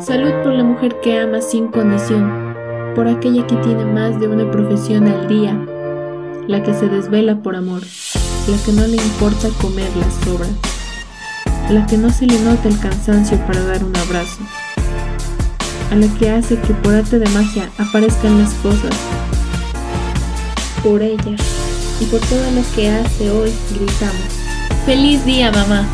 Salud por la mujer que ama sin condición, por aquella que tiene más de una profesión al día, la que se desvela por amor, la que no le importa comer las sobras, la que no se le nota el cansancio para dar un abrazo, a la que hace que por arte de magia aparezcan las cosas. Por ella y por todo lo que hace hoy gritamos. ¡Feliz día, mamá!